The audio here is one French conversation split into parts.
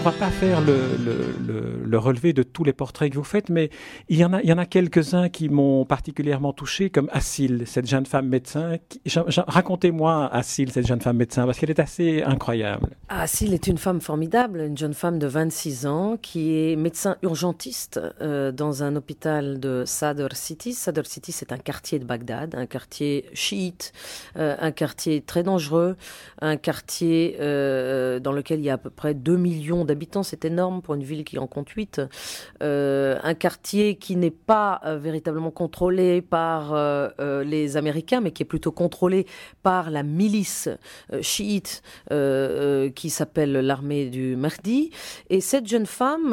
On va pas faire le, le, le, relevé de tous les portraits que vous faites, mais il y en a, il y en a quelques-uns qui m'ont particulièrement touché, comme Assil, cette jeune femme médecin. Racontez-moi Assil, cette jeune femme médecin, parce qu'elle est assez incroyable. Assil est une femme formidable, une jeune femme de 26 ans qui est médecin urgentiste euh, dans un hôpital de Sadr City. Sadr City, c'est un quartier de Bagdad, un quartier chiite, euh, un quartier très dangereux, un quartier euh, dans lequel il y a à peu près 2 millions d'habitants, c'est énorme pour une ville qui en compte 8. Euh, un quartier qui n'est pas euh, véritablement contrôlé par euh, les Américains, mais qui est plutôt contrôlé par la milice chiite qui s'appelle l'armée du Mahdi. Et cette jeune femme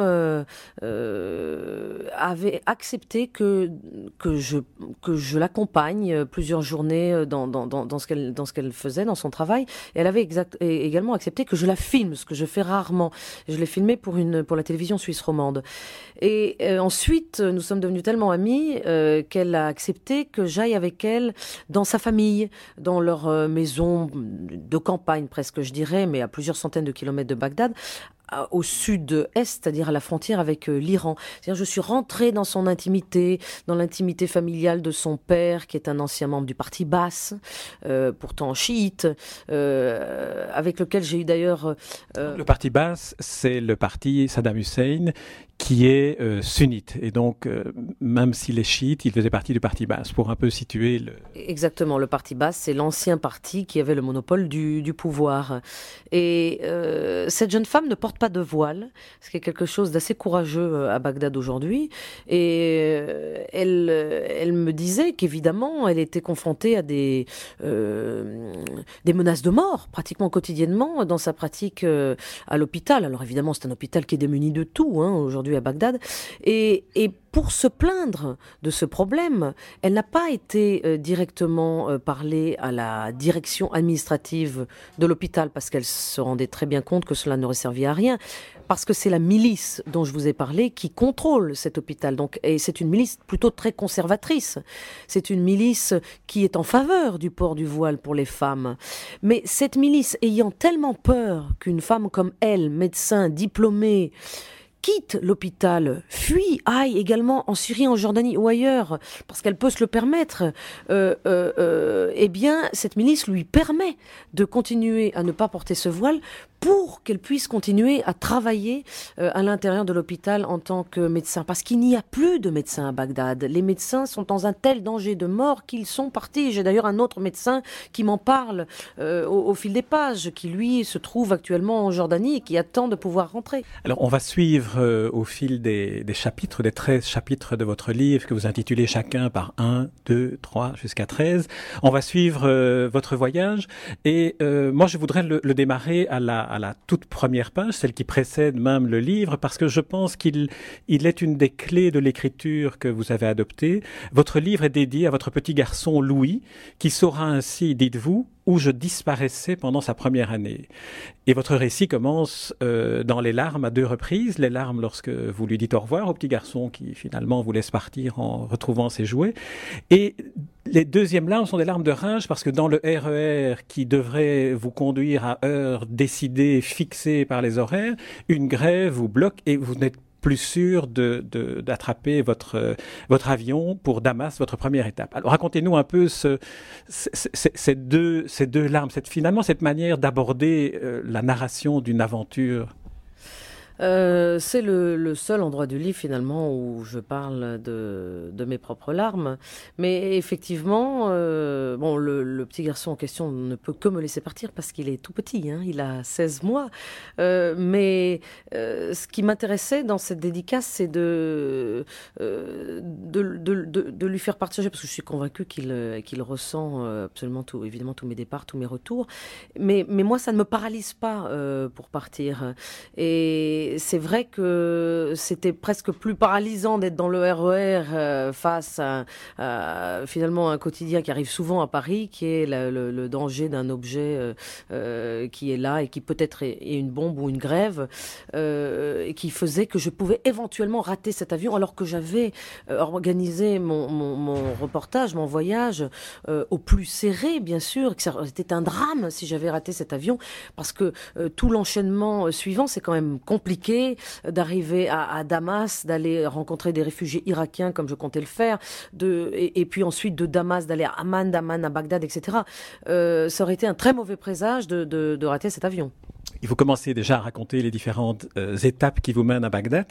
avait accepté que, que je, que je l'accompagne plusieurs journées dans, dans, dans, dans ce qu'elle faisait, dans son travail. Et elle avait exact, également accepté que je la filme, ce que je fais rarement. Je l'ai filmé pour, la télévision suisse romande. Et euh, ensuite, nous sommes devenus tellement amis euh, qu'elle a accepté que j'aille avec elle dans sa famille, dans leur euh, maison de campagne presque, je dirais, mais à plusieurs centaines de kilomètres de Bagdad, au sud-est, c'est-à-dire à la frontière avec euh, l'Iran. Je suis rentrée dans son intimité, dans l'intimité familiale de son père, qui est un ancien membre du parti Basse, euh, pourtant chiite, euh, avec lequel j'ai eu d'ailleurs... Le parti Basse, c'est le parti Saddam Hussein qui est euh, sunnite. Et donc, euh, même s'il est chiite, il faisait partie du parti basse, pour un peu situer le... Exactement, le parti basse, c'est l'ancien parti qui avait le monopole du, pouvoir. Et euh, cette jeune femme ne porte pas de voile, ce qui est quelque chose d'assez courageux à Bagdad aujourd'hui. Et elle, elle me disait qu'évidemment, elle était confrontée à des, des menaces de mort, pratiquement quotidiennement, dans sa pratique à l'hôpital. Alors évidemment, c'est un hôpital qui est démuni de tout, hein, aujourd'hui à Bagdad. Et, pour se plaindre de ce problème, elle n'a pas été euh, directement euh, parlée à la direction administrative de l'hôpital parce qu'elle se rendait très bien compte que cela n'aurait servi à rien. Parce que c'est la milice dont je vous ai parlé qui contrôle cet hôpital. Donc, et c'est une milice plutôt très conservatrice. C'est une milice qui est en faveur du port du voile pour les femmes. Mais cette milice ayant tellement peur qu'une femme comme elle, médecin diplômée, quitte l'hôpital, fuit, aille également en Syrie, en Jordanie ou ailleurs, parce qu'elle peut se le permettre, euh, euh, euh, eh bien, cette milice lui permet de continuer à ne pas porter ce voile pour qu'elle puisse continuer à travailler à l'intérieur de l'hôpital en tant que médecin. Parce qu'il n'y a plus de médecins à Bagdad. Les médecins sont dans un tel danger de mort qu'ils sont partis. J'ai d'ailleurs un autre médecin qui m'en parle au, fil des pages, qui lui se trouve actuellement en Jordanie et qui attend de pouvoir rentrer. Alors on va suivre euh, au fil des, chapitres, des 13 chapitres de votre livre que vous intitulez chacun par 1, 2, 3 jusqu'à 13. On va suivre votre voyage et moi je voudrais le, démarrer à la toute première page, celle qui précède même le livre, parce que je pense qu'il il est une des clés de l'écriture que vous avez adoptée. Votre livre est dédié à votre petit garçon Louis, qui saura ainsi, dites-vous, où je disparaissais pendant sa première année. Et votre récit commence euh, dans les larmes à deux reprises, les larmes lorsque vous lui dites au revoir au petit garçon qui finalement vous laisse partir en retrouvant ses jouets. Et les deuxièmes larmes sont des larmes de rage parce que dans le RER e qui devrait vous conduire à heure décidée, fixée par les horaires, une grève vous bloque et vous n'êtes plus sûr d'attraper de, votre, votre avion pour Damas, votre première étape. Alors racontez-nous un peu ce, ces, deux, ces deux larmes, cette, finalement cette manière d'aborder euh, la narration d'une aventure euh, c'est le, seul endroit du livre finalement où je parle de, mes propres larmes. Mais effectivement, euh, bon, le, petit garçon en question ne peut que me laisser partir parce qu'il est tout petit, hein, il a 16 mois. Euh, mais ce qui m'intéressait dans cette dédicace, c'est de lui faire partager, parce que je suis convaincue qu'il qu'il ressent absolument tout, évidemment tous mes départs, tous mes retours. Mais, mais moi, ça ne me paralyse pas pour partir. Et C'est vrai que c'était presque plus paralysant d'être dans le RER e face à, finalement un quotidien qui arrive souvent à Paris, qui est le, danger d'un objet qui est là et qui peut-être est, une bombe ou une grève, qui faisait que je pouvais éventuellement rater cet avion alors que j'avais organisé mon, reportage, mon voyage au plus serré, bien sûr, c'était un drame si j'avais raté cet avion, parce que euh, tout l'enchaînement euh, suivant, c'est quand même compliqué euh, d'arriver à, Damas, d'aller rencontrer des réfugiés irakiens comme je comptais le faire, et, puis ensuite de Damas d'aller à Amman, d'Amman à Bagdad, etc. ça aurait été un très mauvais présage de rater cet avion il faut commencer déjà à raconter les différentes euh, étapes qui vous mènent à Bagdad,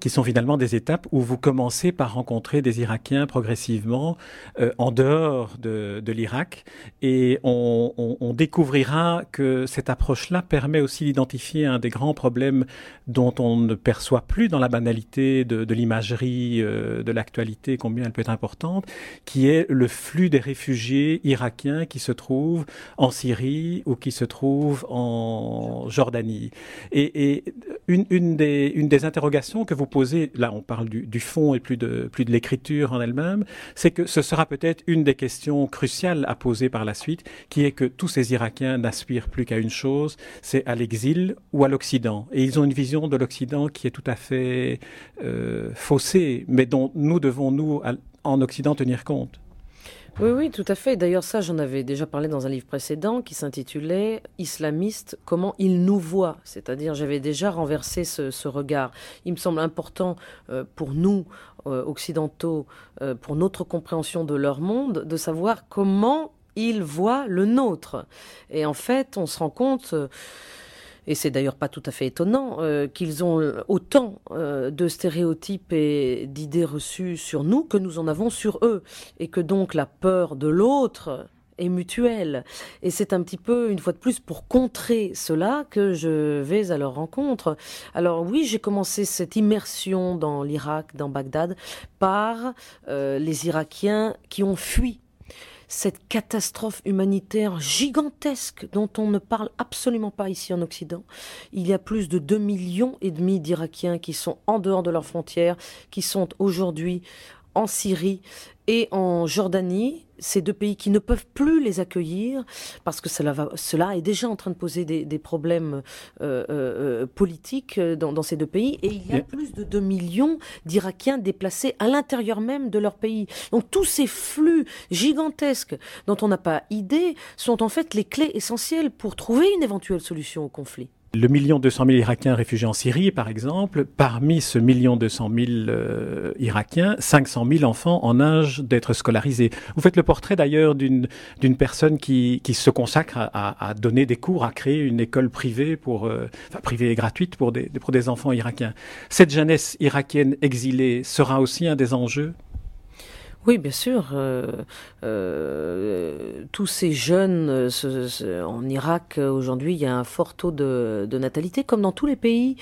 qui sont finalement des étapes où vous commencez par rencontrer des Irakiens progressivement euh, en dehors de, de l'Irak, et on, on, on, découvrira que cette approche-là permet aussi d'identifier un des grands problèmes dont on ne perçoit plus dans la banalité de, de l'imagerie euh, de l'actualité, combien elle peut être importante, qui est le flux des réfugiés irakiens qui se trouvent en Syrie ou qui se trouvent en Jordanie. Et, une, des, interrogations que vous posez, là on parle du, du fond et plus de, plus de l'écriture en elle-même, c'est que ce sera peut-être une des questions cruciales à poser par la suite, qui est que tous ces Irakiens n'aspirent plus qu'à une chose, c'est à l'exil ou à l'Occident. Et ils ont une vision de l'Occident qui est tout à fait euh, faussée, mais dont nous devons, nous, en Occident, tenir compte. Oui, oui, tout à fait. D'ailleurs, ça, j'en avais déjà parlé dans un livre précédent qui s'intitulait Islamiste, comment ils nous voient. C'est-à-dire, j'avais déjà renversé ce, regard. Il me semble important euh, pour nous, euh, occidentaux, euh, pour notre compréhension de leur monde, de savoir comment ils voient le nôtre. Et en fait, on se rend compte et c'est d'ailleurs pas tout à fait étonnant, euh, qu'ils ont autant euh, de stéréotypes et d'idées reçues sur nous que nous en avons sur eux, et que donc la peur de l'autre est mutuelle. Et c'est un petit peu, une fois de plus, pour contrer cela que je vais à leur rencontre. Alors oui, j'ai commencé cette immersion dans l'Irak, dans Bagdad, par euh, les Irakiens qui ont fui cette catastrophe humanitaire gigantesque dont on ne parle absolument pas ici en Occident. Il y a plus de 2 millions et demi d'Irakiens qui sont en dehors de leurs frontières, qui sont aujourd'hui en Syrie et en Jordanie, ces deux pays qui ne peuvent plus les accueillir parce que cela, va, cela est déjà en train de poser des, des problèmes euh, euh, politiques dans, dans, ces deux pays. Et il y a plus de 2 millions d'Irakiens déplacés à l'intérieur même de leur pays. Donc tous ces flux gigantesques dont on n'a pas idée sont en fait les clés essentielles pour trouver une éventuelle solution au conflit. Le million deux cent mille Irakiens réfugiés en Syrie, par exemple, parmi ce million deux cent mille euh, Irakiens, cinq cent mille enfants en âge d'être scolarisés. Vous faites le portrait d'ailleurs d'une d'une personne qui, qui se consacre à, à, donner des cours, à créer une école privée pour, euh, enfin privée et gratuite pour des, pour des enfants irakiens. Cette jeunesse irakienne exilée sera aussi un des enjeux? Oui, bien sûr. Euh, euh, tous ces jeunes euh, en Irak aujourd'hui, il y a un fort taux de, natalité, comme dans tous les pays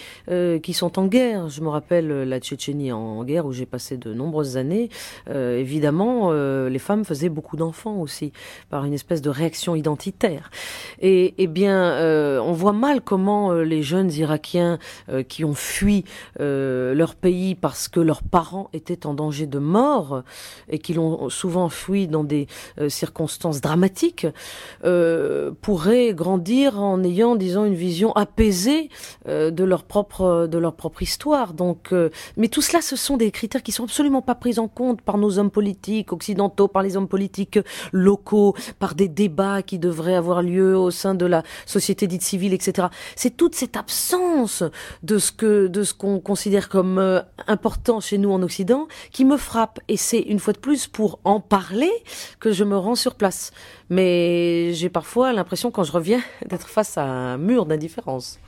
qui sont en guerre. Je me rappelle la Tchétchénie en guerre où j'ai passé de nombreuses années. Évidemment, les femmes faisaient beaucoup d'enfants aussi par une espèce de réaction identitaire. Et, eh bien, on voit mal comment les jeunes Irakiens qui ont fui leur pays parce que leurs parents étaient en danger de mort et qui l'ont souvent fui dans des euh, circonstances dramatiques, euh, pourraient grandir en ayant, disons, une vision apaisée euh, de leur propre de leur propre histoire. Donc, mais tout cela, ce sont des critères qui sont absolument pas pris en compte par nos hommes politiques occidentaux, par les hommes politiques locaux, par des débats qui devraient avoir lieu au sein de la société dite civile, etc. C'est toute cette absence de ce que de ce qu'on considère comme important chez nous en Occident qui me frappe. Et c'est une fois de plus pour en parler que je me rends sur place. Mais j'ai parfois l'impression, quand je reviens, d'être face à un mur d'indifférence.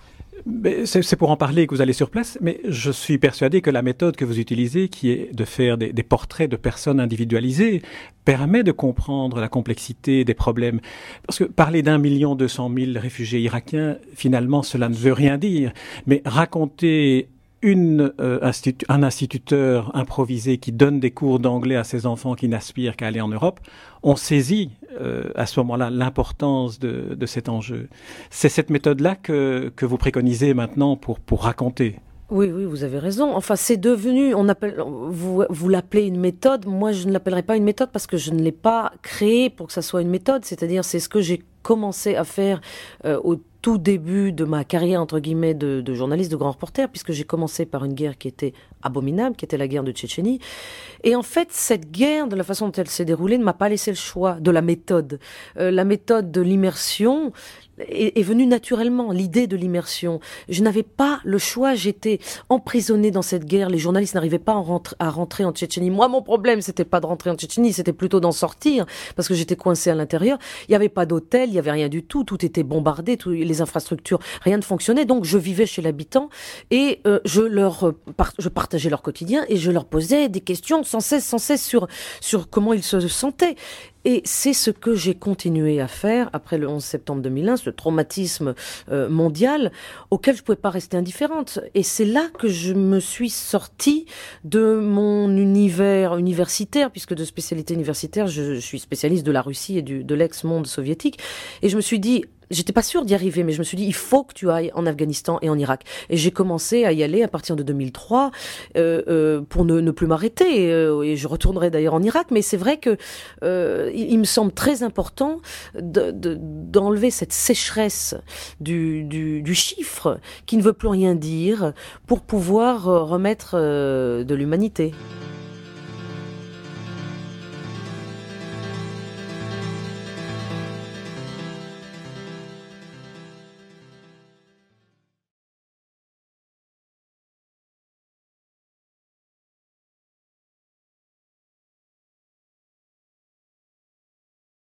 C'est pour en parler que vous allez sur place, mais je suis persuadé que la méthode que vous utilisez, qui est de faire des, des portraits de personnes individualisées, permet de comprendre la complexité des problèmes. Parce que parler d'un million deux cent mille réfugiés irakiens, finalement, cela ne veut rien dire. Mais raconter une, euh, un instituteur improvisé qui donne des cours d'anglais à ses enfants qui n'aspirent qu'à aller en Europe, on saisit euh, à ce moment-là l'importance de, de, cet enjeu. C'est cette méthode-là que, que vous préconisez maintenant pour, pour raconter. Oui, oui, vous avez raison. Enfin, c'est devenu, on appelle, vous, vous l'appelez une méthode. Moi, je ne l'appellerai pas une méthode parce que je ne l'ai pas créée pour que ça soit une méthode. C'est-à-dire, c'est ce que j'ai commencé à faire euh, au tout début de ma carrière, entre guillemets, de, de journaliste, de grand reporter, puisque j'ai commencé par une guerre qui était abominable, qui était la guerre de Tchétchénie. Et en fait, cette guerre, de la façon dont elle s'est déroulée, ne m'a pas laissé le choix de la méthode. Euh, la méthode de l'immersion, est, est venue naturellement, l'idée de l'immersion. Je n'avais pas le choix, j'étais emprisonnée dans cette guerre, les journalistes n'arrivaient pas à rentrer en Tchétchénie. Moi, mon problème, c'était pas de rentrer en Tchétchénie, c'était plutôt d'en sortir, parce que j'étais coincée à l'intérieur. Il n'y avait pas d'hôtel, il n'y avait rien du tout, tout était bombardé, les infrastructures, rien ne fonctionnait, donc je vivais chez l'habitant et euh, je leur, je partageais leur quotidien et je leur posais des questions sans cesse, sans cesse sur, sur comment ils se sentaient. Et c'est ce que j'ai continué à faire après le 11 septembre 2001, ce traumatisme euh, mondial auquel je pouvais pas rester indifférente. Et c'est là que je me suis sortie de mon univers universitaire, puisque de spécialité universitaire, je, je suis spécialiste de la Russie et du, de l'ex-monde soviétique. Et je me suis dit, j'étais pas sûre d'y arriver, mais je me suis dit, il faut que tu ailles en Afghanistan et en Irak. Et j'ai commencé à y aller à partir de 2003 euh, euh, pour ne, plus m'arrêter. Euh, et je retournerai d'ailleurs en Irak. Mais c'est vrai que il, me semble très important d'enlever de, cette sécheresse du, chiffre qui ne veut plus rien dire pour pouvoir remettre de l'humanité.